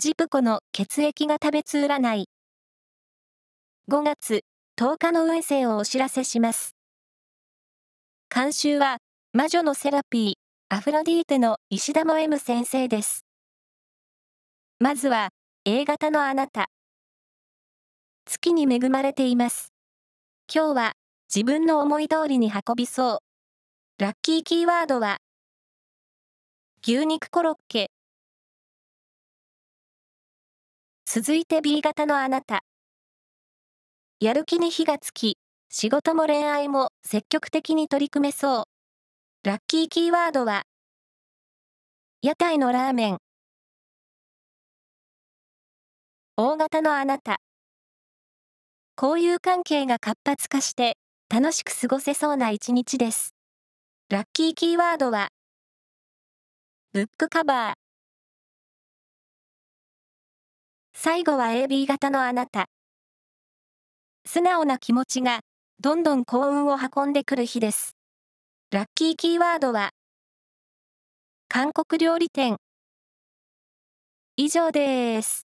ジプコの血液が食べつ占い。5月10日の運勢をお知らせします。監修は、魔女のセラピー、アフロディーテの石田も M 先生です。まずは、A 型のあなた。月に恵まれています。今日は、自分の思い通りに運びそう。ラッキーキーワードは、牛肉コロッケ。続いて B 型のあなた。やる気に火がつき、仕事も恋愛も積極的に取り組めそう。ラッキーキーワードは、屋台のラーメン。大型のあなた。交友関係が活発化して楽しく過ごせそうな一日です。ラッキーキーワードは、ブックカバー。最後は AB 型のあなた。素直な気持ちが、どんどん幸運を運んでくる日です。ラッキーキーワードは、韓国料理店。以上です。